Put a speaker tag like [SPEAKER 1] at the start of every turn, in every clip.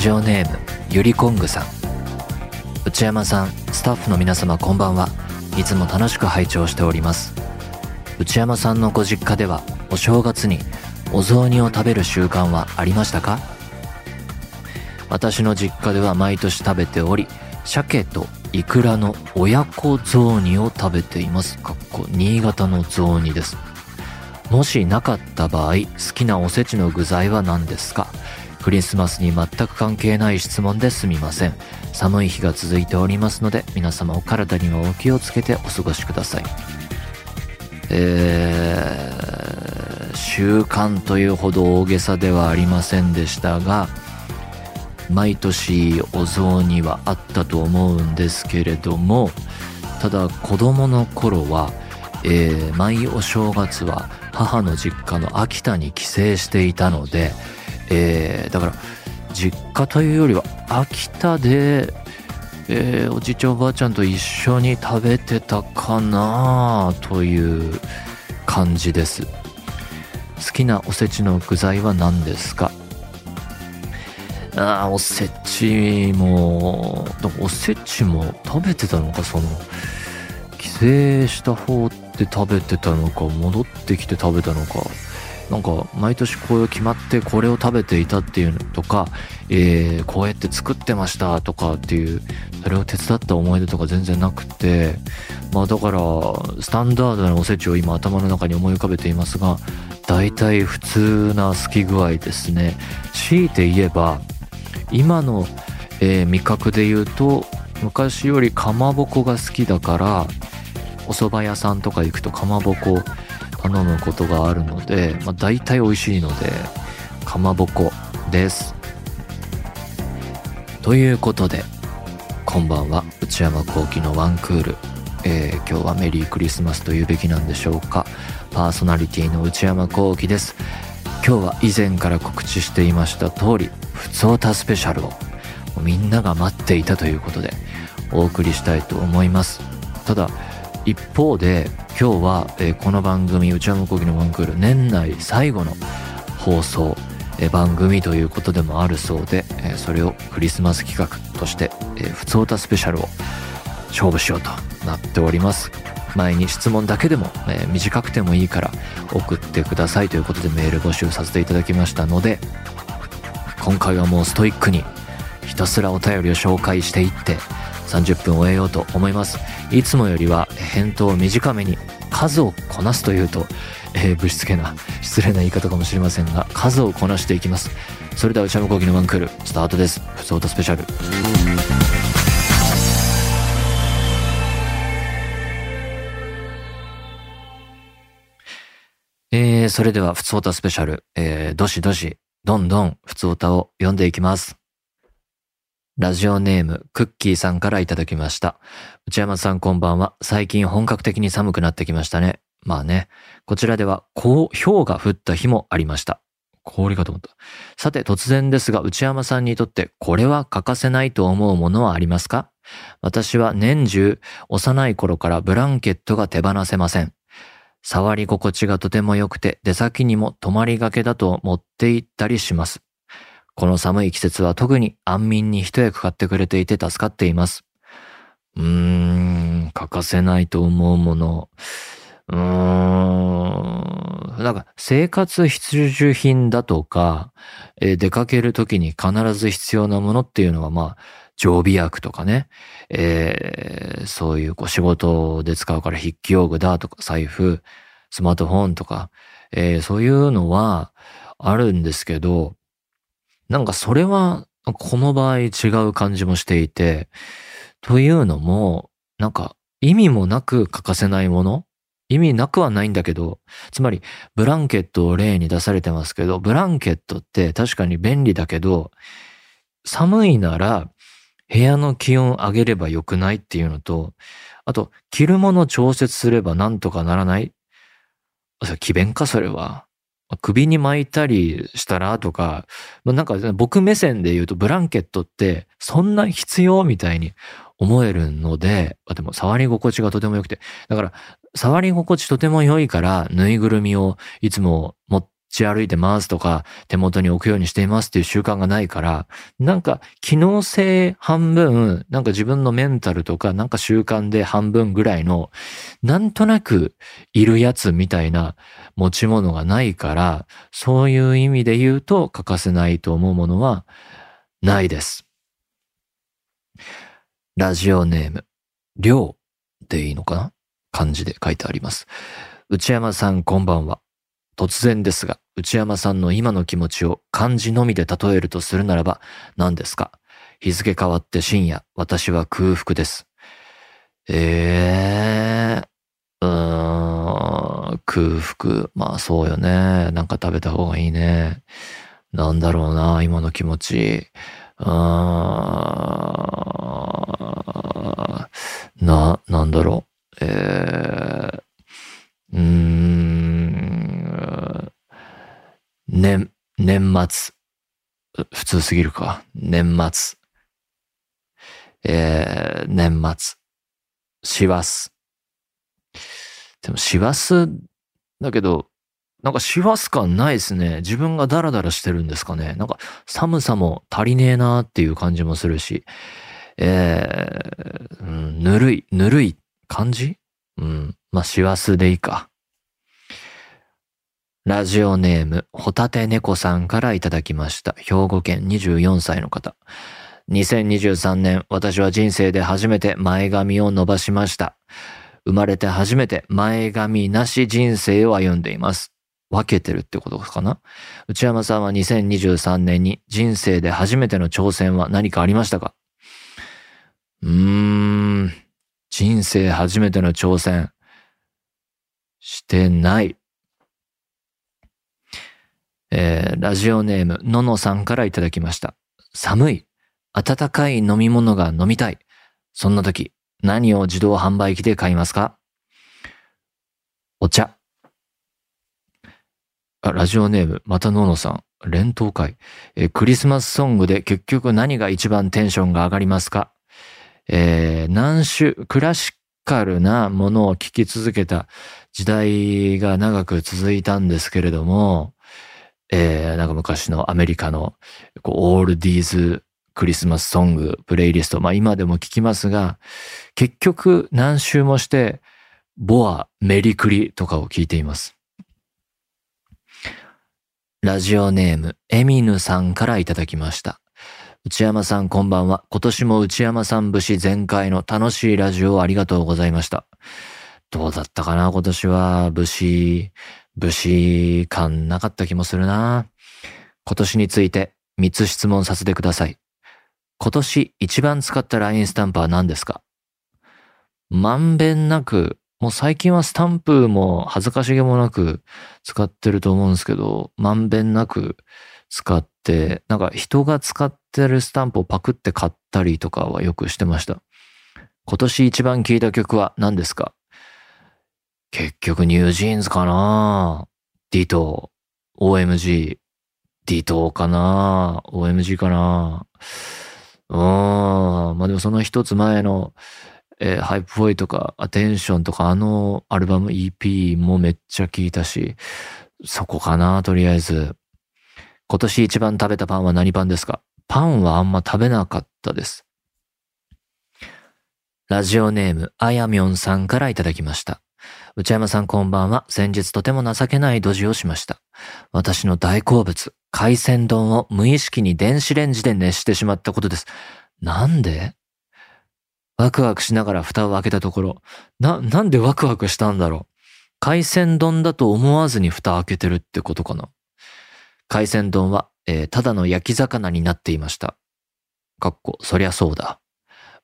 [SPEAKER 1] ジオネームゆりこんぐさん。内山さんスタッフの皆様こんばんは。いつも楽しく拝聴しております。内山さんのご実家ではお正月にお雑煮を食べる習慣はありましたか？私の実家では毎年食べており鮭とイクラの親子雑煮を食べています。かっこ新潟の雑煮です。もしなかった場合好きなおせちの具材は何ですか？クリスマスに全く関係ない質問ですみません。寒い日が続いておりますので皆様お体にはお気をつけてお過ごしください。えー、習慣というほど大げさではありませんでしたが毎年お雑煮はあったと思うんですけれどもただ子供の頃は、えー、毎お正月は母の実家の秋田に帰省していたので、えー、だから実家というよりは秋田で、えー、おじいちゃんおばあちゃんと一緒に食べてたかなという感じです。好きなおせちの具材は何ですか？あおせちもおせちも食べてたのかその帰省した方って食べてたのか戻ってきて食べたのか。なんか毎年こういう決まってこれを食べていたっていうのとか、えー、こうやって作ってましたとかっていうそれを手伝った思い出とか全然なくてまあだからスタンダードなおせちを今頭の中に思い浮かべていますが大体普通な好き具合ですね。強いて言えば今の、えー、味覚で言うと昔よりかまぼこが好きだからお蕎麦屋さんとか行くとかまぼこ頼むことがあるので、まあ、大体美味しいのでかまぼこです。ということでこんばんは。内山聖輝のワンクール、えー、今日はメリークリスマスというべきなんでしょうか。パーソナリティの内山聖輝です。今日は以前から告知していました通りふつおたスペシャルをみんなが待っていたということでお送りしたいと思います。ただ一方で今日は、えー、この番組内山講義のワンクール年内最後の放送、えー、番組ということでもあるそうで、えー、それをクリスマス企画として「えー、ふつおたスペシャル」を勝負しようとなっております。前に質問だけでも、え、短くてもいいから送ってくださいということでメール募集させていただきましたので今回はもうストイックにひたすらお便りを紹介していって30分終えようと思います。いつもよりは返答を短めに数をこなすというと、えー、ぶしつけな失礼な言い方かもしれませんが数をこなしていきます。それでは内山昂輝のワンクールスタートです。ふつおたスペシャル。えー、それでは、ふつおたスペシャル、えー、どしどし、どんどん、ふつおたを読んでいきます。ラジオネーム、クッキーさんからいただきました。内山さんこんばんは。最近本格的に寒くなってきましたね。まあね。こちらでは、こう、氷が降った日もありました。氷かと思った。さて、突然ですが、内山さんにとって、これは欠かせないと思うものはありますか？私は年中、幼い頃からブランケットが手放せません。触り心地がとても良くて、出先にも泊まりがけだと持って行ったりします。この寒い季節は特に安眠に一役買ってくれていて助かっています。うーん、欠かせないと思うもの。うーん、なんか生活必需品だとか、えー、出かけるときに必ず必要なものっていうのはまあ、常備薬とかね、えー、そういうこう仕事で使うから筆記用具だとか財布、スマートフォンとか、えー、そういうのはあるんですけど、なんかそれは、この場合違う感じもしていて、というのも、なんか意味もなく欠かせないもの意味なくはないんだけど、つまりブランケットを例に出されてますけど、ブランケットって確かに便利だけど、寒いなら部屋の気温上げればよくないっていうのと、あと、着るもの調節すればなんとかならない？奇弁か、それは。首に巻いたりしたらとか、なんか僕目線で言うとブランケットってそんな必要みたいに思えるので、でも触り心地がとても良くて、だから触り心地とても良いからぬいぐるみをいつも持ち歩いてますとか、手元に置くようにしていますっていう習慣がないから、なんか機能性半分、なんか自分のメンタルとか、なんか習慣で半分ぐらいの、なんとなくいるやつみたいな持ち物がないから、そういう意味で言うと欠かせないと思うものはないです。ラジオネーム、りょうでいいのかな漢字で書いてあります。内山さんこんばんは。突然ですが、内山さんの今の気持ちを漢字のみで例えるとするならば何ですか？日付変わって深夜、私は空腹です。ええー、うーん、空腹。まあそうよね。なんか食べた方がいいね。なんだろうな、今の気持ち。うーん、な、なんだろう。えー、うーん、年、年末。普通すぎるか。年末。えー、年末。師走。でも師走だけど、なんか師走感ないですね。自分がダラダラしてるんですかね。なんか寒さも足りねえなーっていう感じもするし、えー、うん、ぬるい、ぬるい感じ？うん。まあ、師走でいいか。ラジオネーム、ホタテ猫さんからいただきました。兵庫県24歳の方。2023年、私は人生で初めて前髪を伸ばしました。生まれて初めて前髪なし人生を歩んでいます。分けてるってことかな？内山さんは2023年に人生で初めての挑戦は何かありましたか？うーん、人生初めての挑戦してない。えー、ラジオネーム、ののさんからいただきました。寒い。温かい飲み物が飲みたい。そんな時、何を自動販売機で買いますか？お茶。あ、ラジオネーム、またののさん。連投会。えクリスマスソングで結局何が一番テンションが上がりますか？えー、何種、クラシカルなものを聴き続けた時代が長く続いたんですけれども、えー、なんか昔のアメリカのこうオールディーズクリスマスソング、プレイリスト、まあ今でも聞きますが、結局何周もして、ボア、メリクリとかを聞いています。ラジオネーム、エミヌさんからいただきました。内山さんこんばんは。今年も内山さん節全開の楽しいラジオをありがとうございました。どうだったかな今年は節、節感なかった気もするな。今年について3つ質問させてください。今年一番使った LINE スタンプは何ですか？まんべんなくもう最近はスタンプも恥ずかしげもなく使ってると思うんですけど、まんべんなく使って、なんか人が使ってるスタンプをパクって買ったりとかはよくしてました。今年一番聴いた曲は何ですか？結局 NewJeans かな？ディト、OMG、ディトかな ?OMG かな？うん。まあでもその一つ前のえー、 Hype Boy とか、 Attention とか、あのアルバム EP もめっちゃ聴いたし、そこかな、とりあえず。今年一番食べたパンは何パンですか？パンはあんま食べなかったです。ラジオネーム、あやみょんさんからいただきました。内山さんこんばんは。先日とても情けないドジをしました。私の大好物、海鮮丼を無意識に電子レンジで熱してしまったことです。なんで？ワクワクしながら蓋を開けたところ、な、なんでワクワクしたんだろう。海鮮丼だと思わずに蓋開けてるってことかな。海鮮丼は、えー、ただの焼き魚になっていました。かっこ、そりゃそうだ。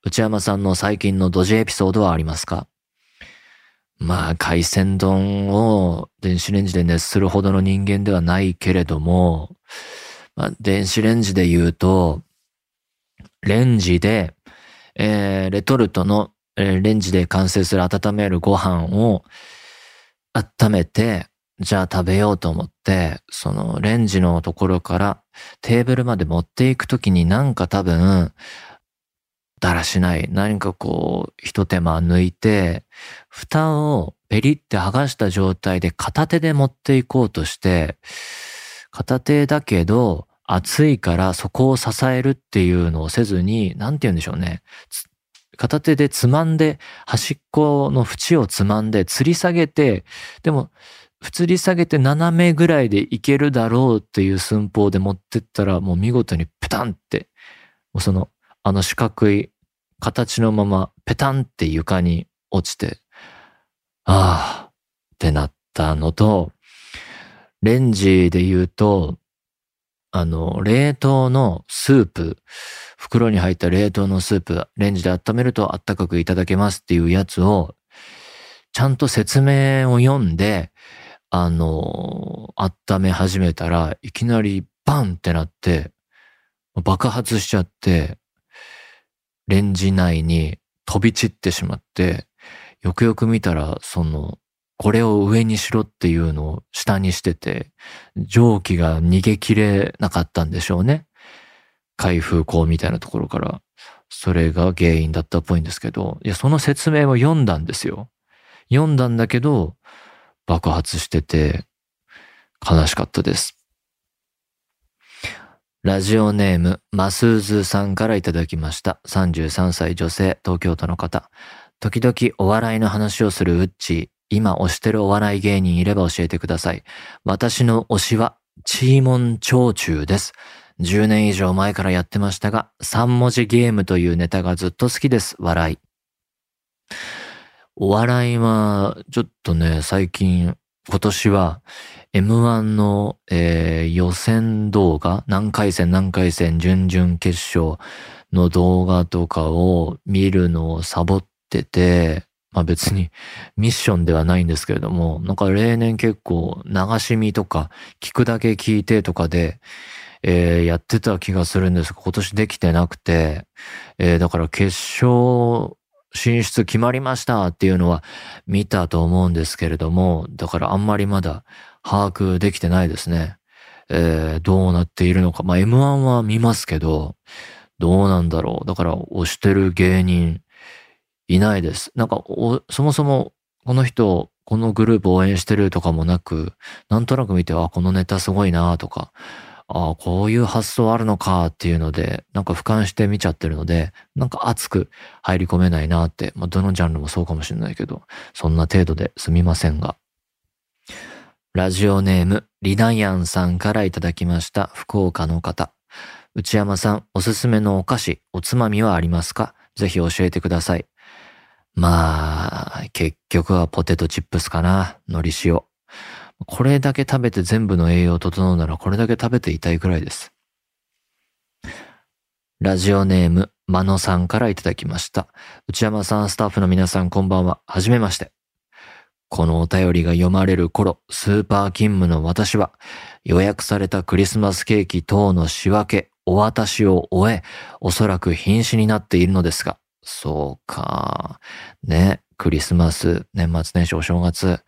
[SPEAKER 1] 内山さんの最近のドジエピソードはありますか？まあ、海鮮丼を電子レンジで熱するほどの人間ではないけれども、まあ、電子レンジで言うと、レンジでえー、レトルトの、えー、レンジで完成する温めるご飯を温めて、じゃあ食べようと思って、そのレンジのところからテーブルまで持っていくときになんか多分、だらしない。何かこう、一手間抜いて、蓋をペリって剥がした状態で片手で持っていこうとして、片手だけど熱いからそこを支えるっていうのをせずに、なんて言うんでしょうね。片手でつまんで、端っこの縁をつまんで、吊り下げて、でも、吊り下げて斜めぐらいでいけるだろうっていう寸法で持ってったら、もう見事にペタンって、もうその、あの四角い形のままペタンって床に落ちて、ああ、ってなったのと、レンジで言うと、あの、冷凍のスープ、袋に入った冷凍のスープ、レンジで温めるとあったかくいただけますっていうやつを、ちゃんと説明を読んで、あの、温め始めたらいきなりバンってなって、爆発しちゃって、レンジ内に飛び散ってしまって、よくよく見たら、その、これを上にしろっていうのを下にしてて、蒸気が逃げきれなかったんでしょうね。開封口みたいなところから。それが原因だったっぽいんですけど、いや、その説明を読んだんですよ。読んだんだけど、爆発してて、悲しかったです。ラジオネーム、マスーズさんからいただきました。33歳女性、東京都の方。時々お笑いの話をするウッチー。今推してるお笑い芸人いれば教えてください。私の推しは、チーモン長中です。10年以上前からやってましたが、3文字ゲームというネタがずっと好きです。笑い。お笑いは、ちょっとね、最近、今年は、M1 の、えー、予選動画、何回戦何回戦、準々決勝の動画とかを見るのをサボってて、まあ別にミッションではないんですけれども、なんか例年結構流し見とか聞くだけ聞いてとかで、えー、やってた気がするんです。が、今年できてなくて、えー、だから決勝進出決まりましたっていうのは見たと思うんですけれども、だからあんまりまだ把握できてないですね。えー、どうなっているのか。まあ M1 は見ますけど、どうなんだろう。だから推してる芸人いないです。なんかそもそもこの人、このグループ応援してるとかもなく、なんとなく見て、あ、このネタすごいなとか、ああ、こういう発想あるのかっていうので、なんか俯瞰して見ちゃってるので、なんか熱く入り込めないなって、まあ、どのジャンルもそうかもしれないけど、そんな程度ですみませんが。ラジオネーム、リナヤンさんからいただきました福岡の方。内山さん、おすすめのお菓子、おつまみはありますか？ぜひ教えてください。まあ、結局はポテトチップスかな。海苔塩。これだけ食べて全部の栄養を整うならこれだけ食べていたいくらいです。ラジオネーム、まのさんからいただきました。内山さん、スタッフの皆さん、こんばんは。はじめまして。このお便りが読まれる頃、スーパー勤務の私は、予約されたクリスマスケーキ等の仕分け、お渡しを終え、おそらく瀕死になっているのですが、そうか。ね、クリスマス、年末年始お正月、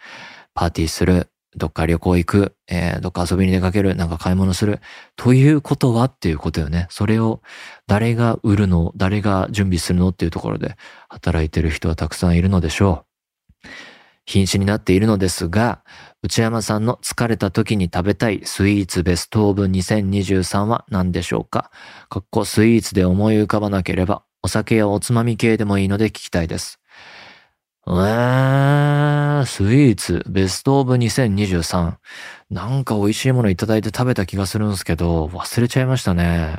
[SPEAKER 1] パーティーする、どっか旅行行く、えー、どっか遊びに出かける、なんか買い物する。ということはっていうことよね。それを誰が売るの、誰が準備するのっていうところで働いてる人はたくさんいるのでしょう。瀕死になっているのですが、内山さんの疲れた時に食べたいスイーツベストオブ2023は何でしょうか？かっこスイーツで思い浮かばなければ、お酒やおつまみ系でもいいので聞きたいです。えー、スイーツ、ベストオブ2023。なんか美味しいものいただいて食べた気がするんですけど、忘れちゃいましたね。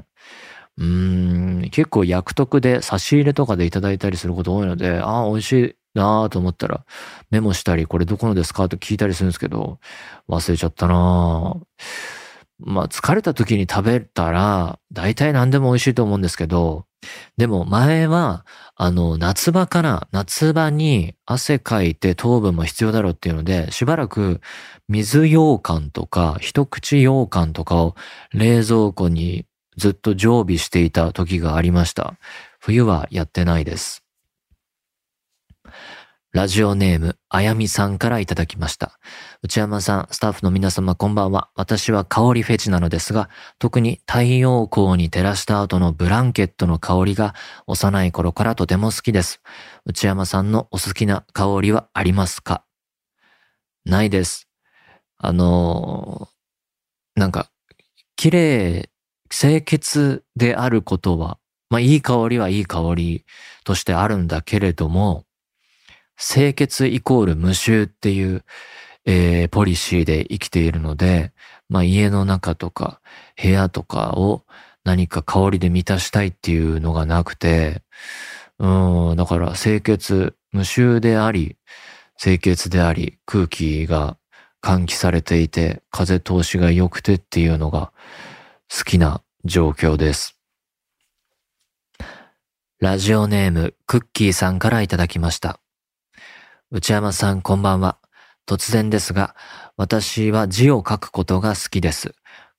[SPEAKER 1] うん、結構薬得で差し入れとかでいただいたりすること多いので、ああ、美味しいなぁと思ったら、メモしたり、これどこのですかと聞いたりするんですけど、忘れちゃったなぁ。まあ、疲れた時に食べたら、大体何でも美味しいと思うんですけど、でも前は、あの、夏場から夏場に汗かいて糖分も必要だろうっていうので、しばらく水羊羹とか一口羊羹とかを冷蔵庫にずっと常備していた時がありました。冬はやってないです。ラジオネーム、あやみさんからいただきました。内山さん、スタッフの皆様こんばんは。私は香りフェチなのですが、特に太陽光に照らした後のブランケットの香りが幼い頃からとても好きです。内山さんのお好きな香りはありますか？ないです。あのー、なんか、綺麗、清潔であることは、まあいい香りはいい香りとしてあるんだけれども、清潔イコール無臭っていう、えー、ポリシーで生きているので、まあ家の中とか部屋とかを何か香りで満たしたいっていうのがなくて、うん、だから清潔、無臭であり、清潔であり、空気が換気されていて、風通しが良くてっていうのが好きな状況です。ラジオネーム、クッキーさんからいただきました。内山さん、こんばんは。突然ですが、私は字を書くことが好きです。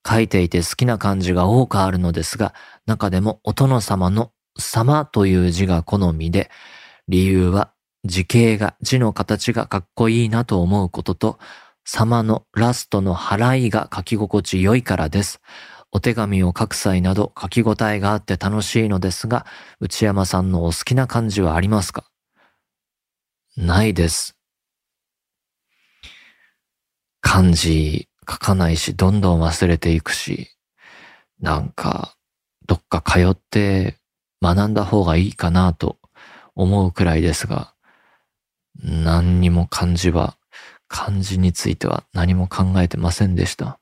[SPEAKER 1] 書いていて好きな漢字が多くあるのですが、中でもお殿様の様という字が好みで、理由は字形が字の形がかっこいいなと思うことと、様のラストの払いが書き心地良いからです。お手紙を書く際など書き応えがあって楽しいのですが、内山さんのお好きな漢字はありますか？ないです。漢字書かないし、どんどん忘れていくし、なんか、どっか通って学んだ方がいいかなと思うくらいですが、何にも漢字は、漢字については何も考えてませんでした。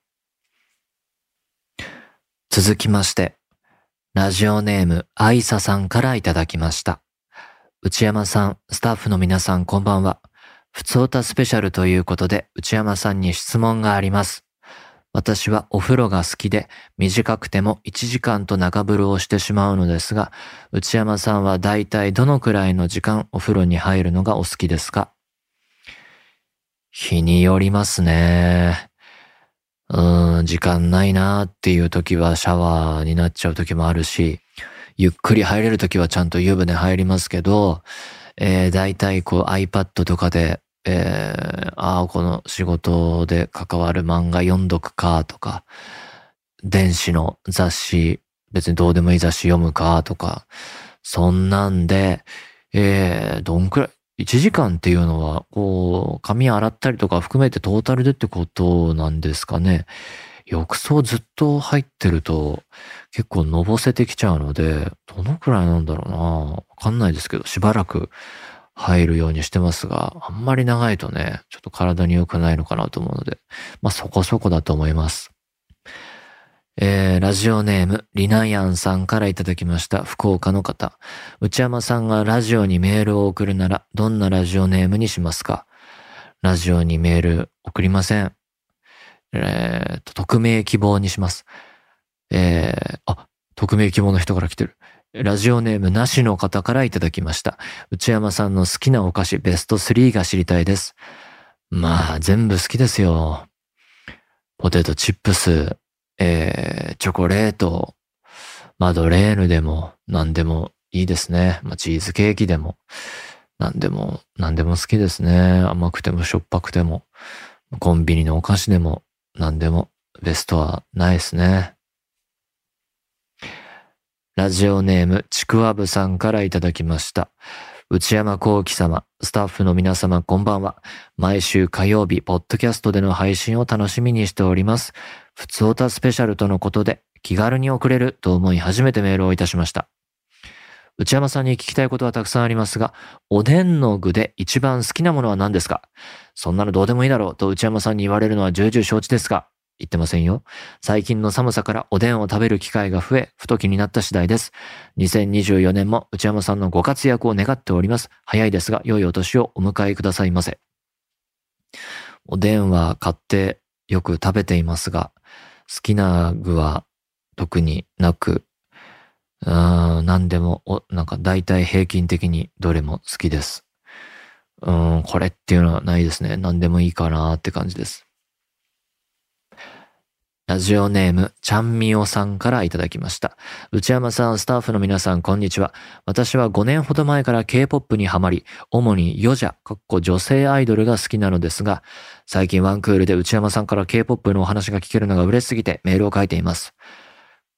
[SPEAKER 1] 続きまして、ラジオネーム、あいささんからいただきました。内山さん、スタッフの皆さんこんばんは。ふつおたスペシャルということで、内山さんに質問があります。私はお風呂が好きで、短くても1時間と中風呂をしてしまうのですが、内山さんはだいたいどのくらいの時間お風呂に入るのがお好きですか？日によりますね。うん、時間ないなーっていう時はシャワーになっちゃう時もあるし、ゆっくり入れる時はちゃんと湯船入りますけど、えー、だいたいこう iPad とかでえー、ああ、この仕事で関わる漫画読んどくかとか、電子の雑誌、別にどうでもいい雑誌読むかとか、そんなんで、えー、どんくらい、1時間っていうのは、こう、髪洗ったりとか含めてトータルでってことなんですかね。浴槽ずっと入ってると結構のぼせてきちゃうので、どのくらいなんだろうなわかんないですけど、しばらく入るようにしてますが、あんまり長いとね、ちょっと体に良くないのかなと思うので、まあそこそこだと思います。えー、ラジオネーム、リナヤンさんからいただきました福岡の方。内山さんがラジオにメールを送るなら、どんなラジオネームにしますか？ラジオにメール送りません。えー、と匿名希望にします。えー、あ、匿名希望の人から来てる。ラジオネームなしの方からいただきました。内山さんの好きなお菓子ベスト3が知りたいです。まあ、全部好きですよ。ポテトチップス、えー、チョコレート、マドレーヌでも何でもいいですね。まあ、チーズケーキでも何でも、何でも好きですね。甘くてもしょっぱくても、コンビニのお菓子でも何でもベストはないですね。ラジオネーム、ちくわぶさんからいただきました。内山幸喜様、スタッフの皆様こんばんは。毎週火曜日、ポッドキャストでの配信を楽しみにしております。ふつおたスペシャルとのことで、気軽に送れると思い初めてメールをいたしました。内山さんに聞きたいことはたくさんありますが、おでんの具で一番好きなものは何ですか？そんなのどうでもいいだろうと内山さんに言われるのは重々承知ですが、言ってませんよ。最近の寒さからおでんを食べる機会が増え、太気になった次第です。2024年も内山さんのご活躍を願っております。早いですが、良いお年をお迎えくださいませ。おでんは買ってよく食べていますが、好きな具は特になく、うん、何でも、お、なんか大体平均的にどれも好きです。うん、これっていうのはないですね。何でもいいかなって感じです。ラジオネーム、ちゃんみおさんからいただきました。内山さん、スタッフの皆さん、こんにちは。私は5年ほど前から K-POP にハマり、主にヨジャ、かっこ女性アイドルが好きなのですが、最近ワンクールで内山さんから K-POP のお話が聞けるのが嬉しすぎてメールを書いています。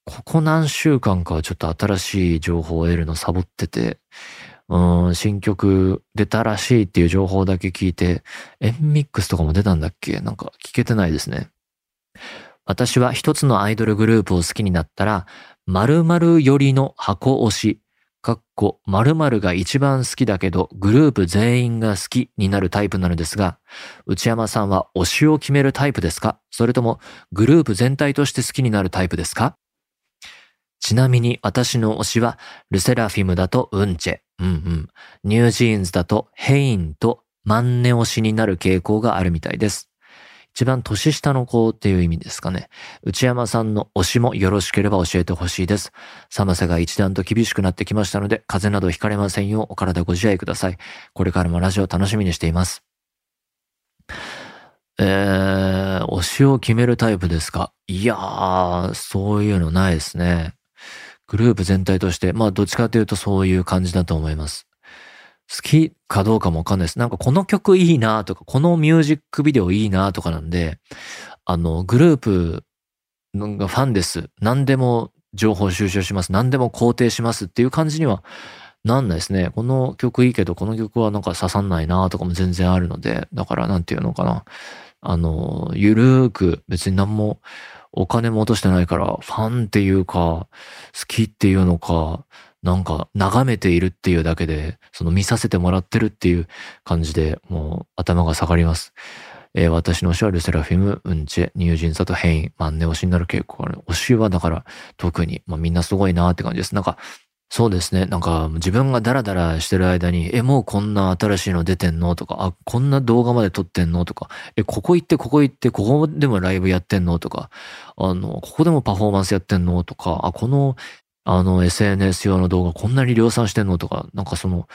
[SPEAKER 1] ここ何週間かはちょっと新しい情報を得るのサボってて、うん、新曲出たらしいっていう情報だけ聞いて、エンミックスとかも出たんだっけ？なんか聞けてないですね。私は一つのアイドルグループを好きになったら、〇〇よりの箱推し、かっこ〇〇が一番好きだけど、グループ全員が好きになるタイプなのですが、内山さんは推しを決めるタイプですか？それともグループ全体として好きになるタイプですか？ちなみに私の推しは、ルセラフィムだとウンチェ、うんうん。ニュージーンズだとヘインとマンネ推しになる傾向があるみたいです。一番年下の子っていう意味ですかね。内山さんの推しもよろしければ教えてほしいです。寒さが一段と厳しくなってきましたので、風邪などひかれませんようお体ご自愛ください。これからもラジオ楽しみにしています。えー、推しを決めるタイプですか？いやー、そういうのないですね。グループ全体として、まあどっちかというとそういう感じだと思います。好きかどうかもわかんないです。なんかこの曲いいなとか、このミュージックビデオいいなとかなんで、あの、グループがファンです。何でも情報収集します。何でも肯定しますっていう感じにはなんないですね。この曲いいけど、この曲はなんか刺さんないなとかも全然あるので、だからなんていうのかな。あの、ゆるーく別に何もお金も落としてないから、ファンっていうか、好きっていうのか、なんか眺めているっていうだけで、その見させてもらってるっていう感じで、もう頭が下がります。えー、私の推しはルセラフィム、ウンチェ、ニュージンサとヘイン、マンネ推しになる傾向がある。推しはだから特に、まあみんなすごいなって感じです。なんか、そうですね。なんか自分がダラダラしてる間に、え、もうこんな新しいの出てんの？とか、あ、こんな動画まで撮ってんの？とか、え、ここ行ってここ行ってここでもライブやってんの？とか、あの、ここでもパフォーマンスやってんの？とか、あ、このあの SNS 用の動画こんなに量産してんのとか、なんかその、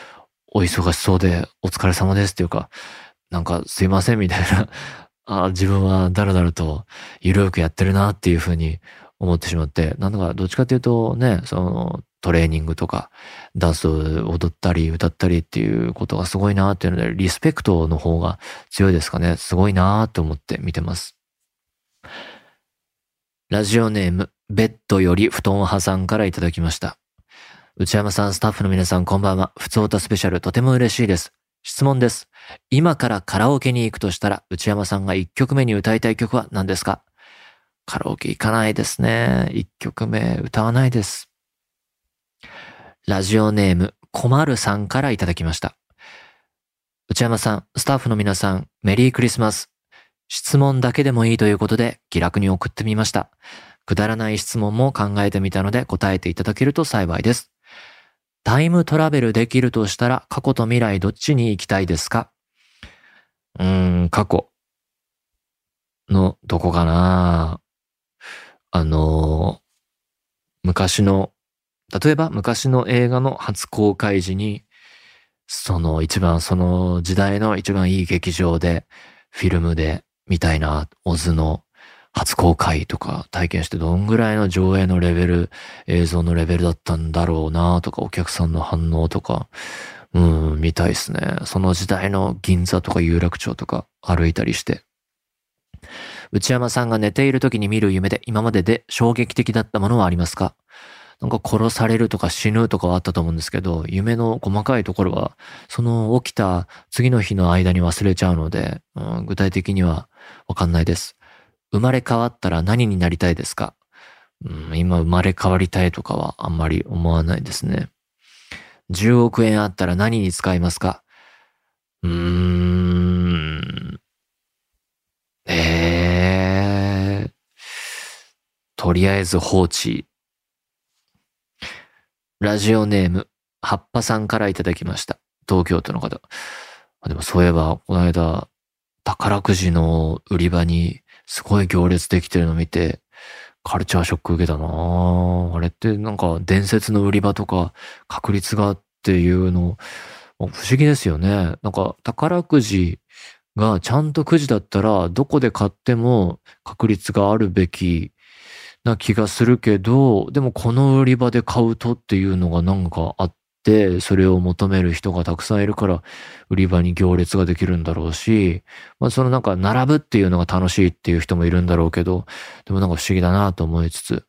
[SPEAKER 1] お忙しそうでお疲れ様ですっていうか、なんかすいませんみたいな、あ自分はだらだらとゆるくやってるなっていうふうに思ってしまって、なんだかどっちかっていうとね、そのトレーニングとかダンスを踊ったり歌ったりっていうことがすごいなっていうので、リスペクトの方が強いですかね。すごいなって思って見てます。ラジオネーム、ベッドより布団派さんからいただきました。内山さん、スタッフの皆さん、こんばんは。ふつおたスペシャル、とても嬉しいです。質問です。今からカラオケに行くとしたら、内山さんが1曲目に歌いたい曲は何ですか？カラオケ行かないですね。1曲目歌わないです。ラジオネーム、こまるさんからいただきました。内山さん、スタッフの皆さん、メリークリスマス。質問だけでもいいということで気楽に送ってみました。くだらない質問も考えてみたので答えていただけると幸いです。タイムトラベルできるとしたら過去と未来どっちに行きたいですか？うーん、過去のどこかな？あの、昔の、例えば昔の映画の初公開時に、その一番その時代の一番いい劇場で、フィルムでみたいな、オズの初公開とか体験してどんぐらいの上映のレベル、映像のレベルだったんだろうなとか、お客さんの反応とか、うん、見たいっすね。その時代の銀座とか有楽町とか歩いたりして。内山さんが寝ている時に見る夢で今までで衝撃的だったものはありますか？なんか殺されるとか死ぬとかはあったと思うんですけど、夢の細かいところは、その起きた次の日の間に忘れちゃうので、うん、具体的にはわかんないです。生まれ変わったら何になりたいですか、うん、今生まれ変わりたいとかはあんまり思わないですね。10億円あったら何に使いますか？うーん。えー、とりあえず放置。ラジオネーム、葉っぱさんからいただきました。東京都の方。でもそういえば、この間、宝くじの売り場にすごい行列できてるの見て、カルチャーショック受けたなあれってなんか伝説の売り場とか確率がっていうの、不思議ですよね。なんか宝くじがちゃんとくじだったらどこで買っても確率があるべきな気がするけど、でもこの売り場で買うとっていうのがなんかあって、それを求める人がたくさんいるから、売り場に行列ができるんだろうし、まあそのなんか並ぶっていうのが楽しいっていう人もいるんだろうけど、でもなんか不思議だなと思いつつ、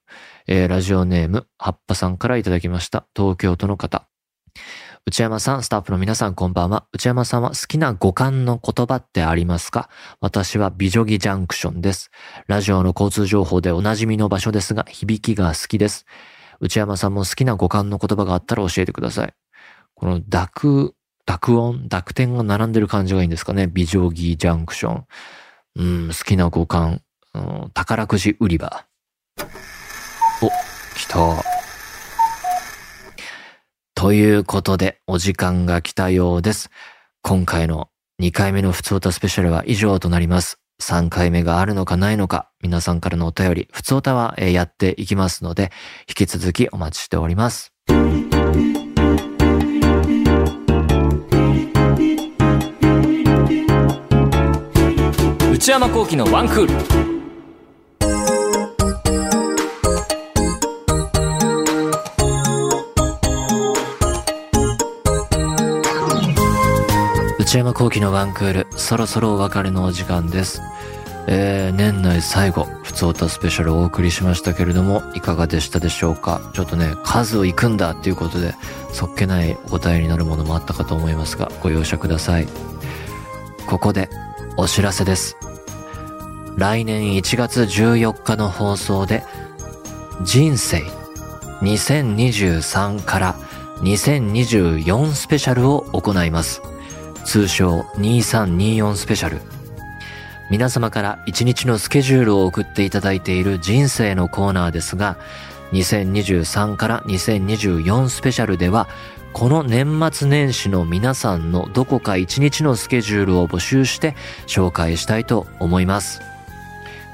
[SPEAKER 1] えー、ラジオネーム、はっぱさんからいただきました。東京都の方。内山さん、スタッフの皆さんこんばんは。内山さんは好きな五感の言葉ってありますか？私は美女木ジャンクションです。ラジオの交通情報でおなじみの場所ですが、響きが好きです。内山さんも好きな五感の言葉があったら教えてください。この濁、濁音、濁点が並んでる感じがいいんですかね。美女木ジャンクション。うん、好きな五感。うん、宝くじ売り場。お、来た。ということで、お時間が来たようです。今回の2回目の普通歌スペシャルは以上となります。3回目があるのかないのか、皆さんからのお便り、普通歌はやっていきますので、引き続きお待ちしております。
[SPEAKER 2] 内山幸喜のワンクール。
[SPEAKER 1] 内山幸喜のワンクール、そろそろお別れのお時間です。えー、年内最後、普通歌スペシャルをお送りしましたけれども、いかがでしたでしょうか？ちょっとね、数を行くんだっていうことで、そっけないお答えになるものもあったかと思いますが、ご容赦ください。ここで、お知らせです。来年1月14日の放送で、人生2023から2024スペシャルを行います。通称2324スペシャル。皆様から一日のスケジュールを送っていただいている人生のコーナーですが、2023から2024スペシャルでは、この年末年始の皆さんのどこか一日のスケジュールを募集して紹介したいと思います。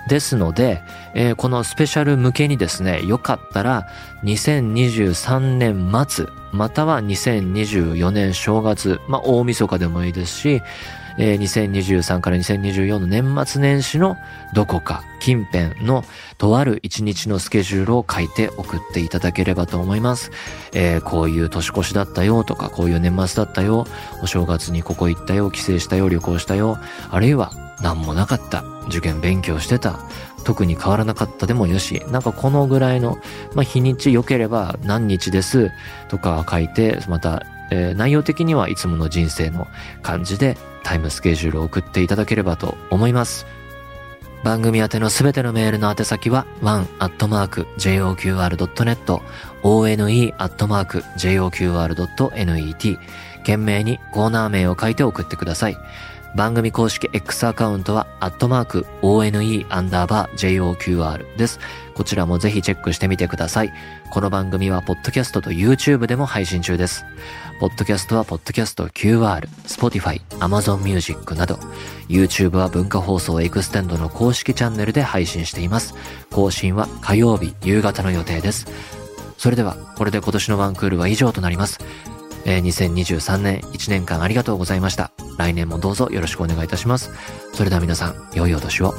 [SPEAKER 1] ですので、えー、このスペシャル向けにですね、よかったら2023年末、または2024年正月、まあ大晦日でもいいですし、えー、2023から2024の年末年始のどこか近辺のとある一日のスケジュールを書いて送っていただければと思います。えー、こういう年越しだったよとか、こういう年末だったよ、お正月にここ行ったよ、帰省したよ、旅行したよ、あるいは何もなかった、受験勉強してた、特に変わらなかったでもよし、なんかこのぐらいの、まあ、日にち良ければ何日ですとか書いて、また、えー、内容的にはいつもの人生の感じでタイムスケジュールを送っていただければと思います。番組宛てのすべてのメールの宛先は one.joqr.net one.joqr.net 懸命にコーナー名を書いて送ってください。番組公式 X アカウントは、アットマーク、one アンダーバー joqr です。こちらもぜひチェックしてみてください。この番組は、ポッドキャストと YouTube でも配信中です。ポッドキャストは、ポッドキャスト QR、Spotify、Amazon Music など、YouTube は文化放送エクステンドの公式チャンネルで配信しています。更新は火曜日夕方の予定です。それでは、これで今年のワンクールは以上となります。えー、2023年1年間ありがとうございました。来年もどうぞよろしくお願いいたします。それでは皆さん、良いお年を。